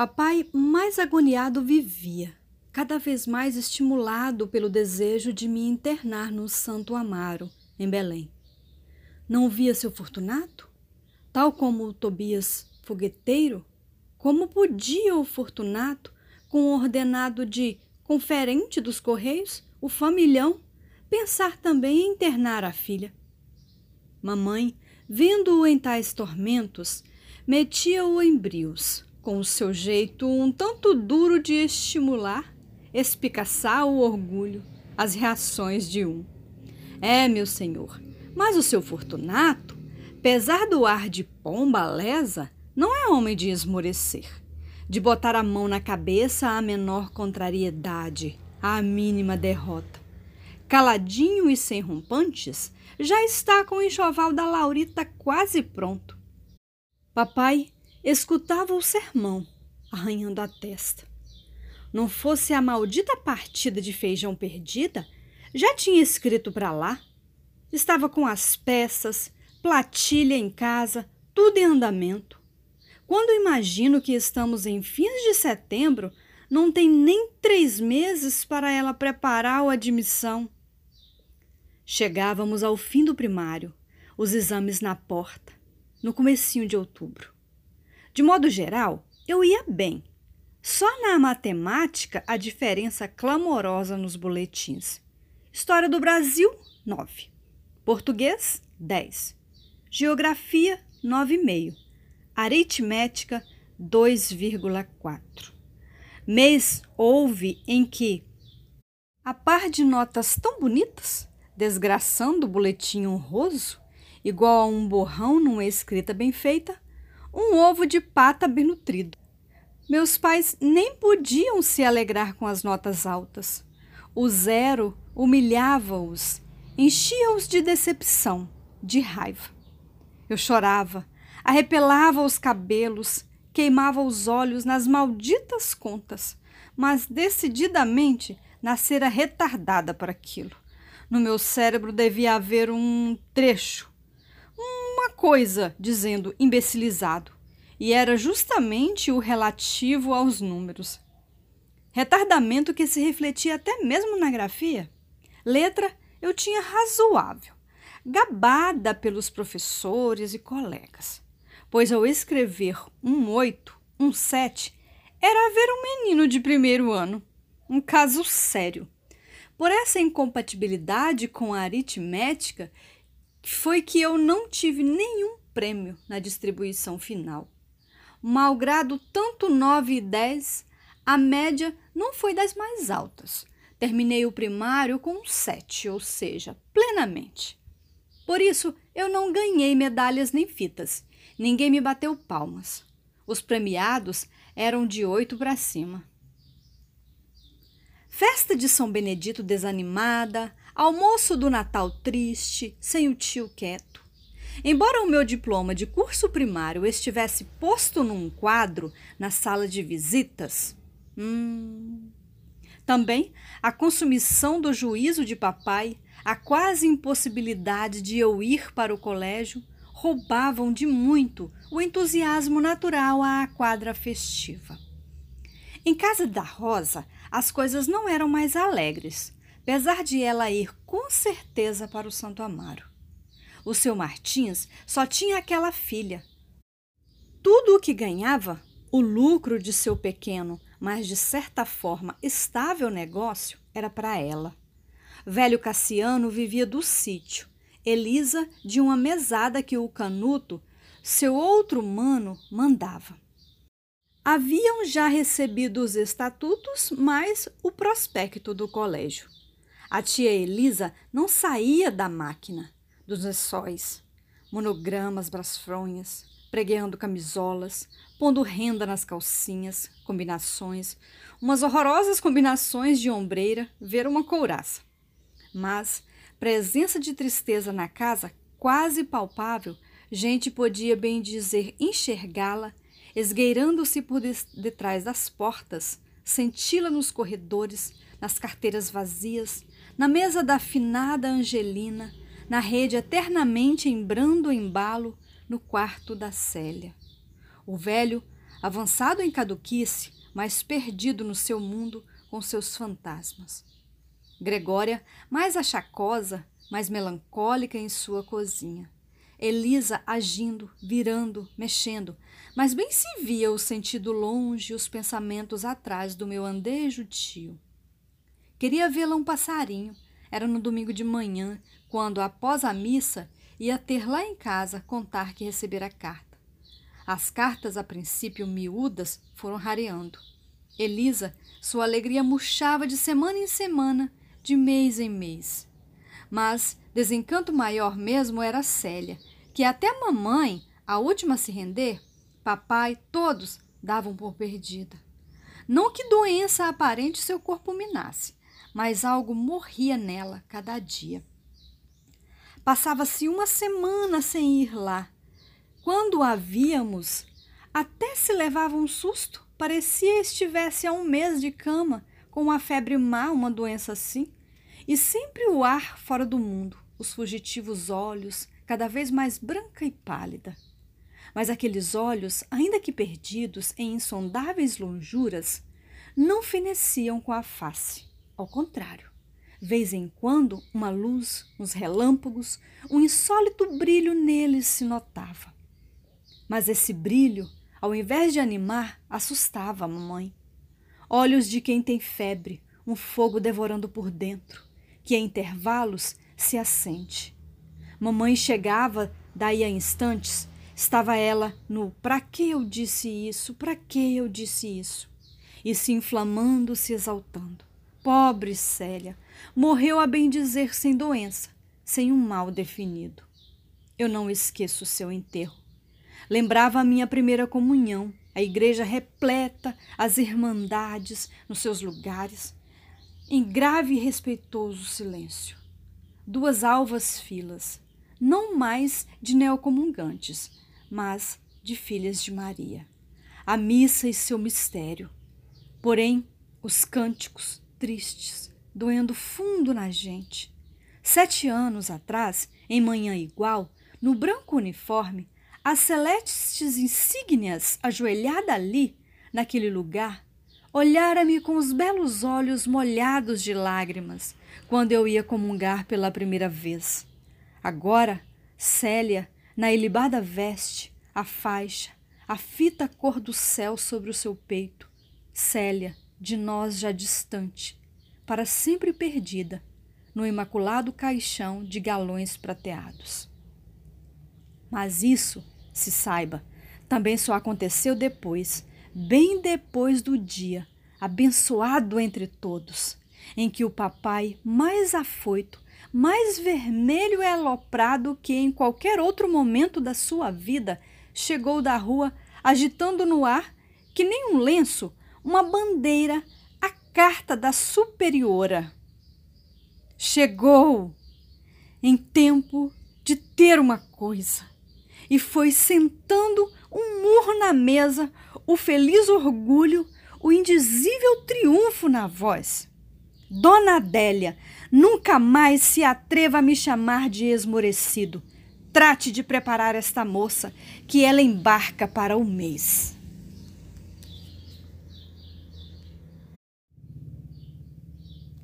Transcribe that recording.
Papai, mais agoniado, vivia, cada vez mais estimulado pelo desejo de me internar no Santo Amaro, em Belém. Não via seu Fortunato? Tal como o Tobias fogueteiro? Como podia o Fortunato, com o ordenado de conferente dos Correios, o familhão, pensar também em internar a filha? Mamãe, vendo-o em tais tormentos, metia-o em brios, com o seu jeito um tanto duro de estimular, espicaçar o orgulho, as reações de um. É, meu senhor, mas o seu Fortunato, pesar do ar de pomba lesa, não é homem de esmorecer, de botar a mão na cabeça à menor contrariedade, à mínima derrota. Caladinho e sem rompantes, já está com o enxoval da Laurita quase pronto. Papai escutava o sermão, arranhando a testa. Não fosse a maldita partida de feijão perdida, já tinha escrito para lá. Estava com as peças, platilha em casa, tudo em andamento. Quando imagino que estamos em fins de setembro, não tem nem três meses para ela preparar a admissão. Chegávamos ao fim do primário, os exames na porta, no comecinho de outubro. De modo geral, eu ia bem. Só na matemática a diferença clamorosa nos boletins. História do Brasil, 9. Português, 10. Geografia, 9,5. Aritmética, 2,4. Mês houve em que, a par de notas tão bonitas, desgraçando o boletim honroso, igual a um borrão numa escrita bem feita, um ovo de pata bem nutrido. Meus pais nem podiam se alegrar com as notas altas. O zero humilhava-os, enchia-os de decepção, de raiva. Eu chorava, arrepelava os cabelos, queimava os olhos nas malditas contas, mas decididamente nascera retardada para aquilo. No meu cérebro devia haver um trecho, coisa dizendo imbecilizado, e era justamente o relativo aos números. Retardamento que se refletia até mesmo na grafia. Letra eu tinha razoável, gabada pelos professores e colegas, pois ao escrever um oito, um sete, era ver um menino de primeiro ano. Um caso sério. Por essa incompatibilidade com a aritmética, foi que eu não tive nenhum prêmio na distribuição final. Malgrado tanto 9 e 10, a média não foi das mais altas. Terminei o primário com 7, ou seja, plenamente. Por isso, eu não ganhei medalhas nem fitas. Ninguém me bateu palmas. Os premiados eram de oito para cima. Festa de São Benedito desanimada, almoço do Natal triste, sem o tio quieto. Embora o meu diploma de curso primário estivesse posto num quadro na sala de visitas, hum, também a consumição do juízo de papai, a quase impossibilidade de eu ir para o colégio, roubavam de muito o entusiasmo natural à quadra festiva. Em casa da Rosa, as coisas não eram mais alegres, apesar de ela ir com certeza para o Santo Amaro. O seu Martins só tinha aquela filha. Tudo o que ganhava, o lucro de seu pequeno, mas de certa forma estável negócio, era para ela. Velho Cassiano vivia do sítio, Elisa de uma mesada que o Canuto, seu outro mano, mandava. Haviam já recebido os estatutos, mais o prospecto do colégio. A tia Elisa não saía da máquina, dos lençóis, monogramas, brasfronhas, pregueando camisolas, pondo renda nas calcinhas, combinações, umas horrorosas combinações de ombreira, ver uma couraça. Mas presença de tristeza na casa, quase palpável, gente podia bem dizer enxergá-la esgueirando-se por detrás das portas, senti-la nos corredores, nas carteiras vazias, na mesa da afinada Angelina, na rede eternamente em brando embalo, no quarto da Célia. O velho avançado em caduquice, mas perdido no seu mundo com seus fantasmas. Gregória, mais achacosa, mais melancólica em sua cozinha. Elisa agindo, virando, mexendo, mas bem se via o sentido longe e os pensamentos atrás do meu andejo tio. Queria vê-la um passarinho. Era no domingo de manhã, quando, após a missa, ia ter lá em casa contar que recebera carta. As cartas, a princípio miúdas, foram rareando. Elisa, sua alegria murchava de semana em semana, de mês em mês. Mas desencanto maior mesmo era Célia, que até a mamãe, a última a se render, papai, todos davam por perdida. Não que doença aparente seu corpo minasse, mas algo morria nela cada dia. Passava-se uma semana sem ir lá. Quando a víamos, até se levava um susto, parecia estivesse há um mês de cama, com uma febre má, uma doença assim, e sempre o ar fora do mundo, os fugitivos olhos, cada vez mais branca e pálida. Mas aqueles olhos, ainda que perdidos em insondáveis lonjuras, não feneciam com a face. Ao contrário, vez em quando uma luz, uns relâmpagos, um insólito brilho neles se notava. Mas esse brilho, ao invés de animar, assustava a mamãe. Olhos de quem tem febre, um fogo devorando por dentro, que a intervalos se acende. Mamãe chegava, daí a instantes, estava ela no para que eu disse isso, para que eu disse isso, e se inflamando, se exaltando. Pobre Célia, morreu a bem dizer sem doença, sem um mal definido. Eu não esqueço o seu enterro. Lembrava a minha primeira comunhão, a igreja repleta, as irmandades nos seus lugares, em grave e respeitoso silêncio. Duas alvas filas, não mais de neocomungantes, mas de filhas de Maria. A missa e seu mistério. Porém, os cânticos tristes, doendo fundo na gente. Sete anos atrás, em manhã igual, no branco uniforme, as celestes insígnias ajoelhada ali, naquele lugar, olhara-me com os belos olhos molhados de lágrimas, quando eu ia comungar pela primeira vez. Agora, Célia, na ilibada veste, a faixa, a fita cor do céu sobre o seu peito. Célia, de nós já distante, para sempre perdida, no imaculado caixão de galões prateados. Mas isso, se saiba, também só aconteceu depois, bem depois do dia, abençoado entre todos, em que o papai, mais afoito, mais vermelho e aloprado que em qualquer outro momento da sua vida, chegou da rua agitando no ar, que nem um lenço, uma bandeira, a carta da superiora. Chegou em tempo de ter uma coisa e foi sentando um murro na mesa, o feliz orgulho, o indizível triunfo na voz. Dona Adélia, nunca mais se atreva a me chamar de esmorecido. Trate de preparar esta moça, que ela embarca para o mês.